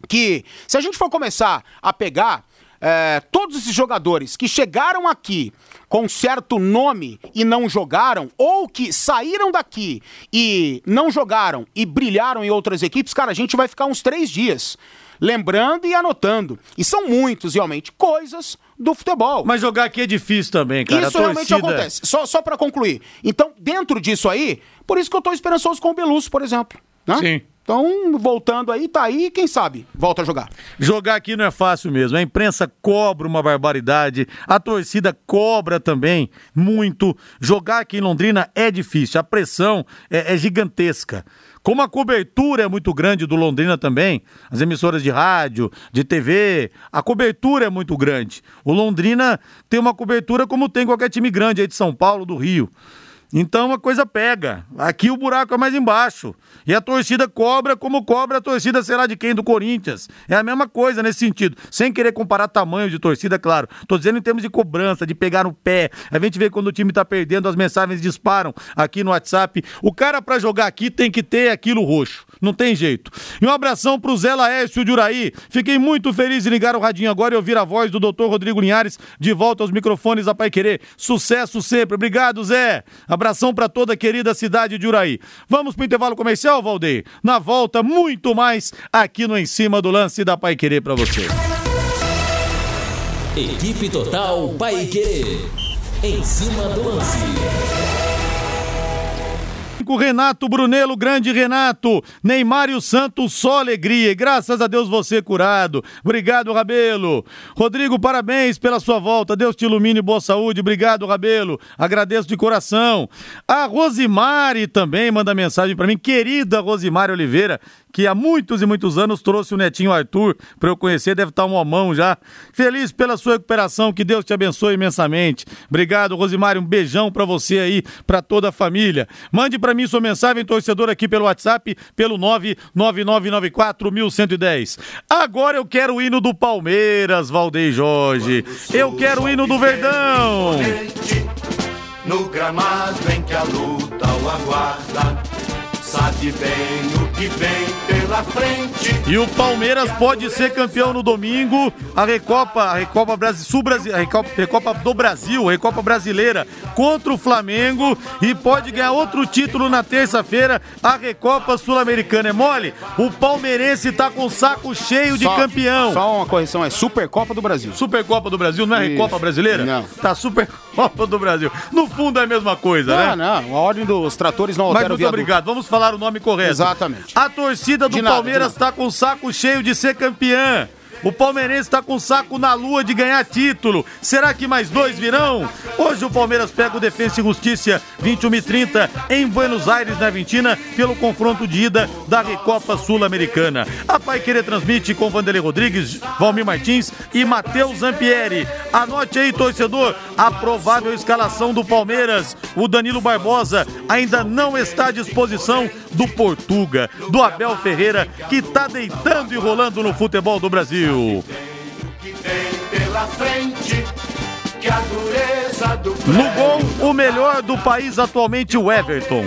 Que se a gente for começar a pegar é, todos esses jogadores que chegaram aqui com certo nome e não jogaram, ou que saíram daqui e não jogaram e brilharam em outras equipes, cara, a gente vai ficar uns três dias lembrando e anotando. E são muitos, realmente, coisas do futebol. Mas jogar aqui é difícil também, cara. Isso realmente acontece. Só, só para concluir. Então, dentro disso aí, por isso que eu tô esperançoso com o Belusso, por exemplo. Né? Sim. Então, voltando aí, tá aí, quem sabe, volta a jogar. Jogar aqui não é fácil mesmo. A imprensa cobra uma barbaridade, a torcida cobra também muito. Jogar aqui em Londrina é difícil, a pressão é, é gigantesca. Como a cobertura é muito grande do Londrina também, as emissoras de rádio, de TV, a cobertura é muito grande. O Londrina tem uma cobertura como tem qualquer time grande aí de São Paulo, do Rio. Então a coisa pega. Aqui o buraco é mais embaixo. E a torcida cobra como cobra a torcida, sei lá de quem, do Corinthians. É a mesma coisa nesse sentido. Sem querer comparar tamanho de torcida, claro. Tô dizendo em termos de cobrança, de pegar no pé. A gente vê quando o time tá perdendo, as mensagens disparam aqui no WhatsApp. O cara para jogar aqui tem que ter aquilo roxo. Não tem jeito. E um abração pro Zé Laércio de Uraí. Fiquei muito feliz em ligar o radinho agora e ouvir a voz do doutor Rodrigo Linhares de volta aos microfones da Pai Querer. Sucesso sempre. Obrigado, Zé. Abração para toda a querida cidade de Uraí. Vamos pro intervalo comercial, Valdeir? Na volta, muito mais aqui no Em Cima do Lance da Pai Querer para você. Equipe Total Pai Querer. Em cima do lance. Renato Brunello, grande Renato. Neymar e o Santos, só alegria. Graças a Deus você curado. Obrigado, Rabelo. Rodrigo, parabéns pela sua volta. Deus te ilumine e boa saúde. Obrigado, Rabelo. Agradeço de coração. A Rosimari também manda mensagem para mim. Querida Rosimari Oliveira, que há muitos e muitos anos trouxe o netinho Arthur para eu conhecer, deve estar um homão já. Feliz pela sua recuperação, que Deus te abençoe imensamente. Obrigado, Rosimário, um beijão para você aí, para toda a família. Mande para mim sua mensagem, torcedor, aqui pelo WhatsApp, pelo 99994-1110. Agora eu quero o hino do Palmeiras, Valdeir Jorge. Eu quero o hino do Verdão. No gramado em que a luta o aguarda sabe bem o que vem pela frente. E o Palmeiras pode ser campeão no domingo. A Recopa, a Recopa Brasil, Sul Brasil, a Recopa, Recopa do Brasil, a Recopa Brasileira contra o Flamengo e pode ganhar outro título na terça-feira, a Recopa Sul-Americana. É mole? O palmeirense tá com o saco cheio de Só- campeão. Só uma correção, é Supercopa do Brasil. Supercopa do Brasil, não é Isso. Recopa Brasileira? Não. Tá Supercopa do Brasil. No fundo é a mesma coisa, né? Não, não, a ordem dos tratores não Mas altera o muito viaduto. obrigado. Vamos falar o nome correto. Exatamente. A torcida do Palmeiras está com o saco cheio de ser campeã. O palmeirense está com o saco na lua de ganhar título. Será que mais dois virão? Hoje o Palmeiras pega o Defensa e Justiça 21 e 30 em Buenos Aires, na Argentina, pelo confronto de ida da Recopa Sul-Americana. A Pai Querer transmite com Vanderlei Rodrigues, Valmir Martins e Matheus Zampieri. Anote aí, torcedor, a provável escalação do Palmeiras. O Danilo Barbosa ainda não está à disposição do Portuga, do Abel Ferreira, que está deitando e rolando no futebol do Brasil. Do No gol, o melhor do país atualmente, o Everton.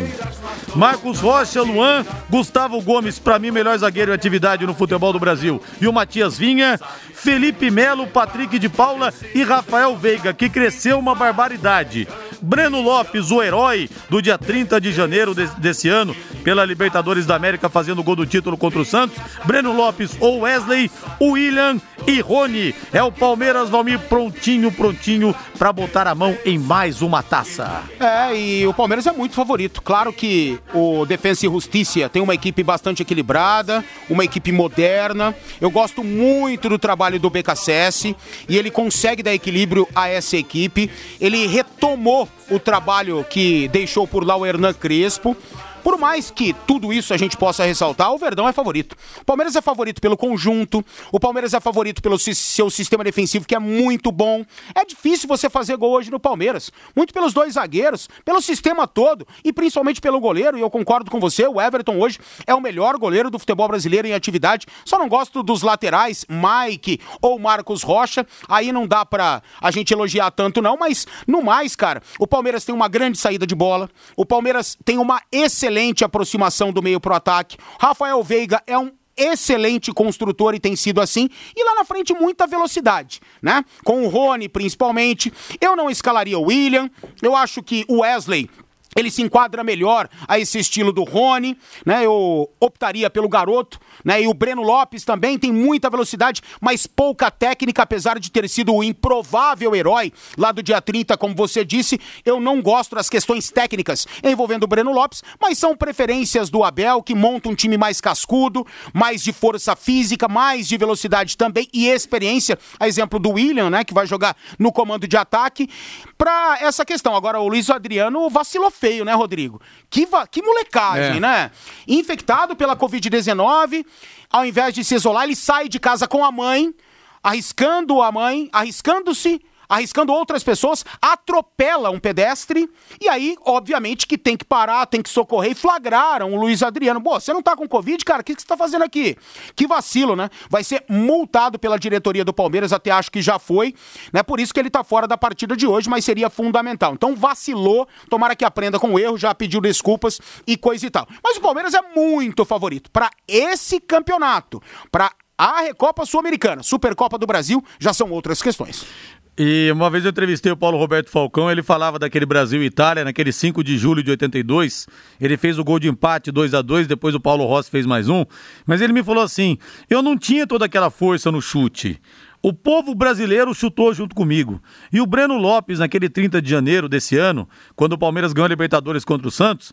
Marcos Rocha, Luan, Gustavo Gomes, pra mim, melhor zagueiro em atividade no futebol do Brasil. E o Matias Vinha, Felipe Melo, Patrick de Paula e Rafael Veiga, que cresceu uma barbaridade. Breno Lopes, o herói do dia 30 de janeiro de- desse ano, pela Libertadores da América, fazendo o gol do título contra o Santos. Breno Lopes, ou Wesley, William e Rony. É o Palmeiras, Valmir, prontinho, prontinho pra botar a mão em mais uma taça. É, e o Palmeiras é muito favorito. Claro que o Defensa e Justiça tem uma equipe bastante equilibrada, uma equipe moderna. Eu gosto muito do trabalho do BKSS e ele consegue dar equilíbrio a essa equipe. Ele retomou o trabalho que deixou por lá o Hernan Crespo. Por mais que tudo isso a gente possa ressaltar, o Verdão é favorito. O Palmeiras é favorito pelo conjunto, o Palmeiras é favorito pelo si- seu sistema defensivo, que é muito bom. É difícil você fazer gol hoje no Palmeiras. Muito pelos dois zagueiros, pelo sistema todo e principalmente pelo goleiro. E eu concordo com você, o Everton hoje é o melhor goleiro do futebol brasileiro em atividade. Só não gosto dos laterais, Mike ou Marcos Rocha. Aí não dá pra a gente elogiar tanto, não. Mas no mais, cara, o Palmeiras tem uma grande saída de bola. O Palmeiras tem uma excelente aproximação do meio pro ataque. Rafael Veiga é um excelente construtor e tem sido assim. E lá na frente, muita velocidade, né? Com o Rony, principalmente. Eu não escalaria o William. Eu acho que o Wesley ele se enquadra melhor a esse estilo do Rony, né? Eu optaria pelo garoto, né? E o Breno Lopes também tem muita velocidade, mas pouca técnica, apesar de ter sido o improvável herói lá do dia 30, como você disse. Eu não gosto das questões técnicas envolvendo o Breno Lopes, mas são preferências do Abel, que monta um time mais cascudo, mais de força física, mais de velocidade também e experiência. A exemplo do William, né? Que vai jogar no comando de ataque. Para essa questão. Agora, o Luiz Adriano vacilou feio, né, Rodrigo? Que, que molecagem, é. né? Infectado pela Covid-19, ao invés de se isolar, ele sai de casa com a mãe, arriscando a mãe, arriscando-se arriscando outras pessoas, atropela um pedestre e aí, obviamente, que tem que parar, tem que socorrer e flagraram o Luiz Adriano. Pô, você não tá com Covid, cara? O que, que você tá fazendo aqui? Que vacilo, né? Vai ser multado pela diretoria do Palmeiras, até acho que já foi, né? Por isso que ele tá fora da partida de hoje, mas seria fundamental. Então vacilou, tomara que aprenda com o erro, já pediu desculpas e coisa e tal. Mas o Palmeiras é muito favorito para esse campeonato, para a Recopa Sul-Americana, Supercopa do Brasil, já são outras questões. E uma vez eu entrevistei o Paulo Roberto Falcão, ele falava daquele Brasil e Itália, naquele 5 de julho de 82. Ele fez o gol de empate 2 a 2 depois o Paulo Rossi fez mais um. Mas ele me falou assim: eu não tinha toda aquela força no chute. O povo brasileiro chutou junto comigo. E o Breno Lopes, naquele 30 de janeiro desse ano, quando o Palmeiras ganhou a Libertadores contra o Santos,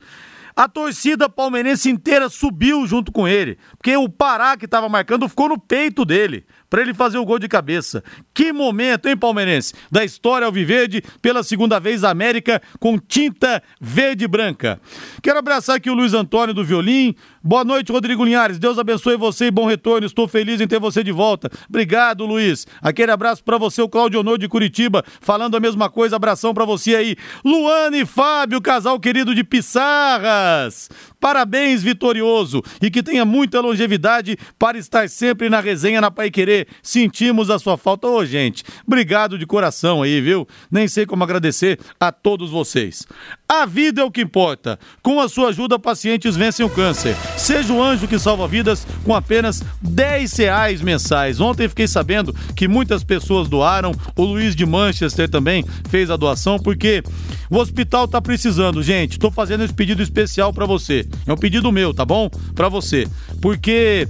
a torcida palmeirense inteira subiu junto com ele, porque o Pará que estava marcando ficou no peito dele para ele fazer o gol de cabeça. Que momento, hein, palmeirense? Da história ao Viverde, pela segunda vez América com tinta verde e branca. Quero abraçar aqui o Luiz Antônio do Violim. Boa noite, Rodrigo Linhares. Deus abençoe você e bom retorno. Estou feliz em ter você de volta. Obrigado, Luiz. Aquele abraço para você, o Claudio Honor de Curitiba, falando a mesma coisa. Abração para você aí. Luane e Fábio, casal querido de Pissarras. Parabéns, vitorioso, e que tenha muita longevidade para estar sempre na resenha na Pai Querer. Sentimos a sua falta. Ô, gente, obrigado de coração aí, viu? Nem sei como agradecer a todos vocês. A vida é o que importa. Com a sua ajuda, pacientes vencem o câncer. Seja o anjo que salva vidas com apenas 10 reais mensais. Ontem fiquei sabendo que muitas pessoas doaram. O Luiz de Manchester também fez a doação, porque o hospital tá precisando, gente. Tô fazendo esse pedido especial para você. É um pedido meu, tá bom? Para você. Porque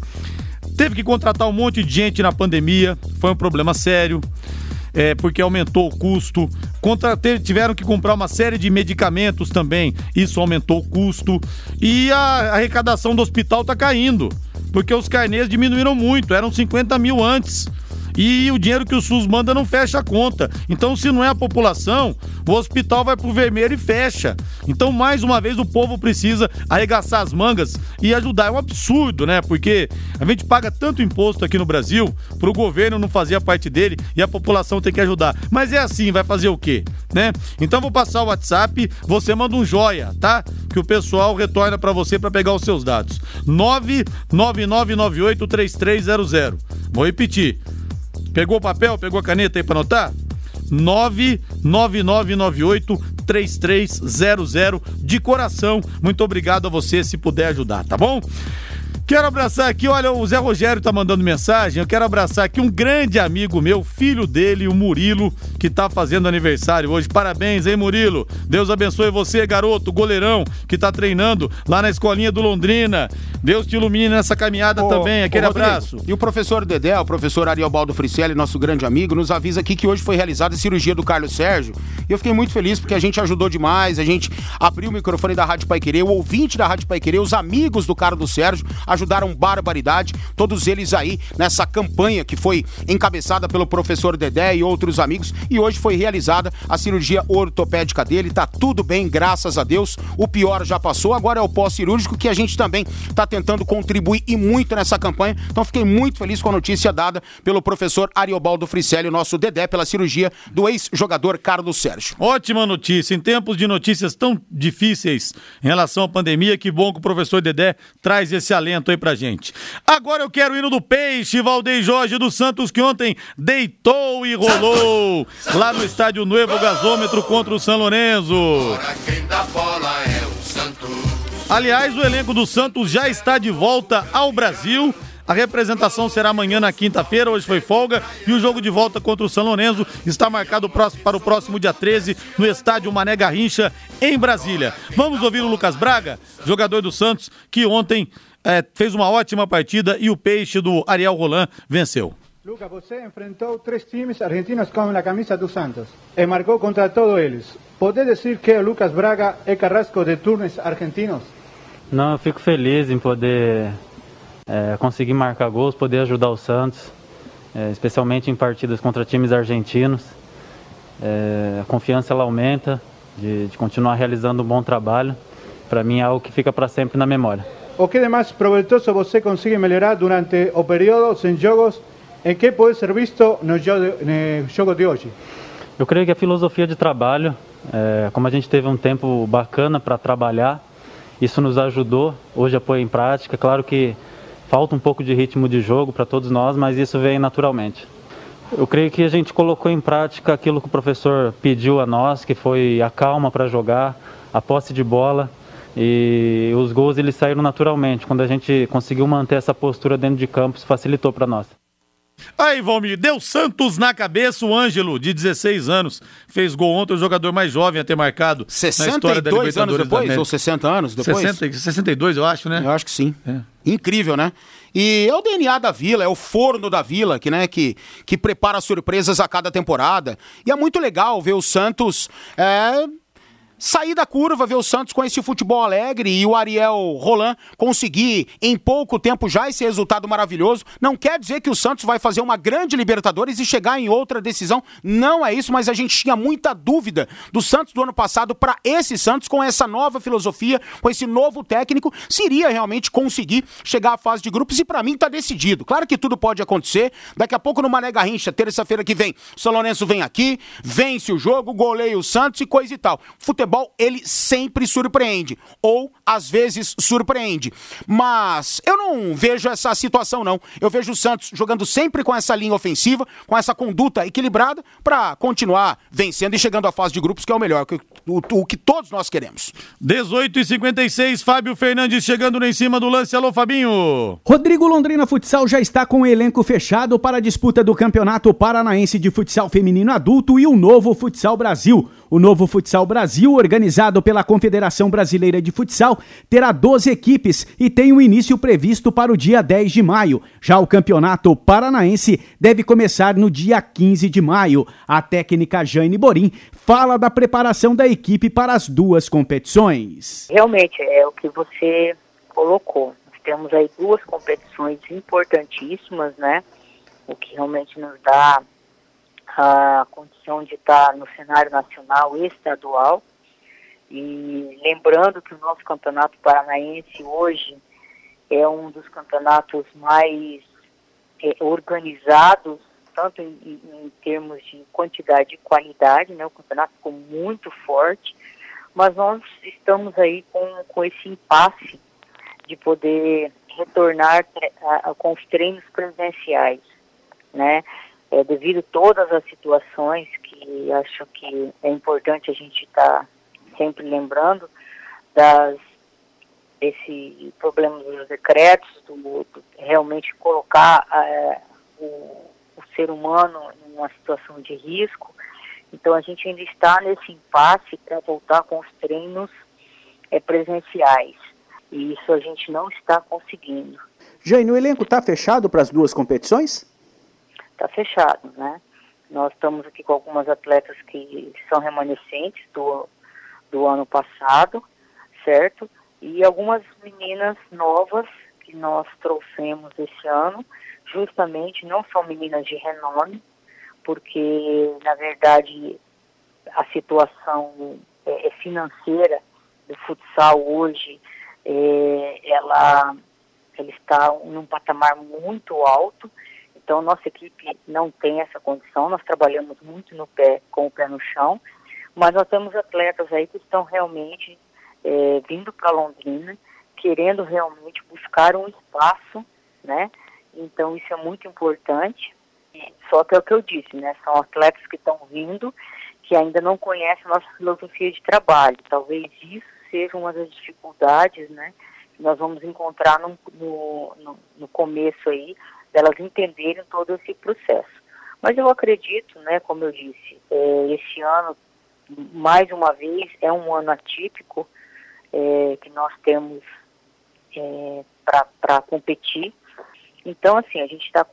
teve que contratar um monte de gente na pandemia, foi um problema sério. É, porque aumentou o custo. Contra, tiveram que comprar uma série de medicamentos também, isso aumentou o custo. E a arrecadação do hospital está caindo, porque os carnês diminuíram muito, eram 50 mil antes e o dinheiro que o SUS manda não fecha a conta. Então, se não é a população, o hospital vai pro vermelho e fecha. Então, mais uma vez, o povo precisa arregaçar as mangas e ajudar. É um absurdo, né? Porque a gente paga tanto imposto aqui no Brasil pro governo não fazer a parte dele e a população tem que ajudar. Mas é assim, vai fazer o quê? Né? Então, vou passar o WhatsApp, você manda um joia, tá? Que o pessoal retorna para você para pegar os seus dados. 999983300. Vou repetir. Pegou o papel? Pegou a caneta aí para anotar? 99998 3300 de coração. Muito obrigado a você se puder ajudar, tá bom? Quero abraçar aqui, olha, o Zé Rogério tá mandando mensagem. Eu quero abraçar aqui um grande amigo meu, filho dele, o Murilo, que tá fazendo aniversário hoje. Parabéns, hein, Murilo? Deus abençoe você, garoto, goleirão, que tá treinando lá na escolinha do Londrina. Deus te ilumine nessa caminhada ô, também. Aquele ô, abraço. E o professor Dedé, o professor Ariobaldo Fricelli, nosso grande amigo, nos avisa aqui que hoje foi realizada a cirurgia do Carlos Sérgio. E eu fiquei muito feliz porque a gente ajudou demais, a gente abriu o microfone da Rádio Pai Querer, o ouvinte da Rádio Pai Querer, os amigos do Carlos Sérgio ajudaram barbaridade, todos eles aí nessa campanha que foi encabeçada pelo professor Dedé e outros amigos, e hoje foi realizada a cirurgia ortopédica dele, tá tudo bem, graças a Deus. O pior já passou, agora é o pós-cirúrgico que a gente também tá tentando contribuir e muito nessa campanha. Então fiquei muito feliz com a notícia dada pelo professor Ariobaldo Fricelli, nosso Dedé, pela cirurgia do ex-jogador Carlos Sérgio. Ótima notícia, em tempos de notícias tão difíceis em relação à pandemia, que bom que o professor Dedé traz esse alento aí pra gente. Agora eu quero o hino do Peixe, Valdeir Jorge dos Santos, que ontem deitou e rolou lá no estádio Novo Gasômetro contra o São Lourenço. Aliás, o elenco do Santos já está de volta ao Brasil A representação será amanhã na quinta-feira, hoje foi folga, e o jogo de volta contra o São Lourenço está marcado para o próximo dia 13 no estádio Mané Garrincha, em Brasília. Vamos ouvir o Lucas Braga, jogador do Santos, que ontem é, fez uma ótima partida e o peixe do Ariel Roland venceu. Lucas, você enfrentou três times argentinos com a camisa do Santos e marcou contra todos eles. Pode dizer que o Lucas Braga é carrasco de turnos argentinos? Não, eu fico feliz em poder é, conseguir marcar gols, poder ajudar o Santos, é, especialmente em partidas contra times argentinos. É, a confiança ela aumenta de, de continuar realizando um bom trabalho. Para mim é algo que fica para sempre na memória. O que de mais proveitoso você consegue melhorar durante o período sem jogos em que pode ser visto no jogo de hoje? Eu creio que a filosofia de trabalho, é, como a gente teve um tempo bacana para trabalhar, isso nos ajudou hoje a pôr em prática. Claro que falta um pouco de ritmo de jogo para todos nós, mas isso vem naturalmente. Eu creio que a gente colocou em prática aquilo que o professor pediu a nós, que foi a calma para jogar, a posse de bola e os gols eles saíram naturalmente. Quando a gente conseguiu manter essa postura dentro de campo, isso facilitou para nós. Aí, Valmir, deu Santos na cabeça. O Ângelo, de 16 anos, fez gol ontem, o jogador mais jovem a ter marcado 62 na história da Libertadores anos depois, ou 60 anos depois? 60, 62, eu acho, né? Eu acho que sim. É. Incrível, né? E é o DNA da Vila, é o forno da Vila, que, né, que, que prepara surpresas a cada temporada. E é muito legal ver o Santos é, sair da curva, ver o Santos com esse futebol alegre e o Ariel Roland conseguir em pouco tempo já esse resultado maravilhoso. Não quer dizer que o Santos vai fazer uma grande Libertadores e chegar em outra decisão. Não é isso, mas a gente tinha muita dúvida do Santos do ano passado para esse Santos com essa nova filosofia, com esse novo técnico, se iria realmente conseguir chegar à fase de grupos e para mim tá decidido. Claro que tudo pode acontecer. Daqui a pouco no Mané Garrincha, terça-feira que vem, o São Lourenço vem aqui, vence o jogo, goleia o Santos e coisa e tal. Futebol futebol ele sempre surpreende, ou às vezes surpreende. Mas eu não vejo essa situação, não. Eu vejo o Santos jogando sempre com essa linha ofensiva, com essa conduta equilibrada, para continuar vencendo e chegando à fase de grupos, que é o melhor, o, o, o que todos nós queremos. 18 e 56 Fábio Fernandes chegando em cima do lance. Alô, Fabinho. Rodrigo Londrina Futsal já está com o elenco fechado para a disputa do Campeonato Paranaense de Futsal Feminino Adulto e o novo Futsal Brasil. O novo Futsal Brasil, organizado pela Confederação Brasileira de Futsal, terá 12 equipes e tem um início previsto para o dia 10 de maio. Já o Campeonato Paranaense deve começar no dia 15 de maio. A técnica Jane Borim fala da preparação da equipe para as duas competições. Realmente, é o que você colocou. Nós temos aí duas competições importantíssimas, né? O que realmente nos dá a condição de estar no cenário nacional e estadual. E lembrando que o nosso campeonato paranaense hoje é um dos campeonatos mais é, organizados, tanto em, em, termos de quantidade e qualidade, né? o campeonato ficou muito forte, mas nós estamos aí com, com esse impasse de poder retornar a, a, com os treinos presenciais, né? é, devido a todas as situações que acho que é importante a gente estar tá sempre lembrando das esse problema dos decretos, do, do realmente colocar é, o, o, ser humano em uma situação de risco. Então a gente ainda está nesse impasse para voltar com os treinos é, presenciais. E isso a gente não está conseguindo. Jane, o elenco está fechado para as duas competições? está fechado, né? Nós estamos aqui com algumas atletas que são remanescentes do, do ano passado, certo? E algumas meninas novas que nós trouxemos esse ano, justamente não são meninas de renome, porque na verdade a situação é, é financeira do futsal hoje, é, ela, ela está num patamar muito alto. Então, nossa equipe não tem essa condição, nós trabalhamos muito no pé, com o pé no chão, mas nós temos atletas aí que estão realmente é, vindo para Londrina, querendo realmente buscar um espaço, né? Então, isso é muito importante. Só que é o que eu disse, né? São atletas que estão vindo, que ainda não conhecem a nossa filosofia de trabalho. Talvez isso seja uma das dificuldades, né? nós vamos encontrar no, no, no começo aí, delas entenderem todo esse processo. Mas eu acredito, né, como eu disse, é, esse ano, mais uma vez, é um ano atípico é, que nós temos é, para competir. Então, assim, a gente está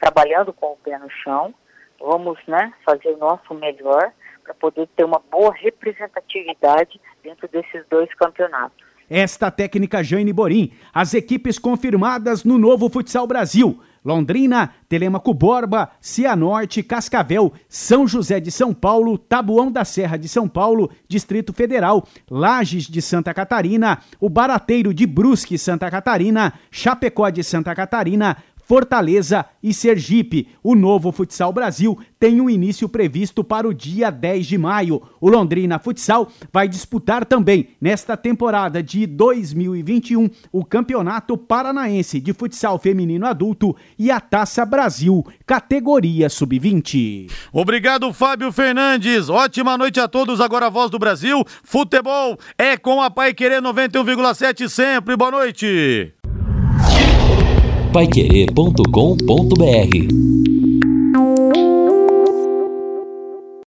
trabalhando com o pé no chão, vamos né, fazer o nosso melhor para poder ter uma boa representatividade dentro desses dois campeonatos. Esta técnica Jane Borim, as equipes confirmadas no novo Futsal Brasil. Londrina, Telemaco Borba, Cianorte, Cascavel, São José de São Paulo, Tabuão da Serra de São Paulo, Distrito Federal, Lages de Santa Catarina, o Barateiro de Brusque, Santa Catarina, Chapecó de Santa Catarina, Fortaleza e Sergipe. O novo Futsal Brasil tem um início previsto para o dia 10 de maio. O Londrina Futsal vai disputar também, nesta temporada de 2021, o Campeonato Paranaense de Futsal Feminino Adulto e a Taça Brasil, categoria Sub-20. Obrigado, Fábio Fernandes. Ótima noite a todos. Agora a voz do Brasil. Futebol é com a Pai Querer 91,7 sempre. Boa noite paiquerê.com.br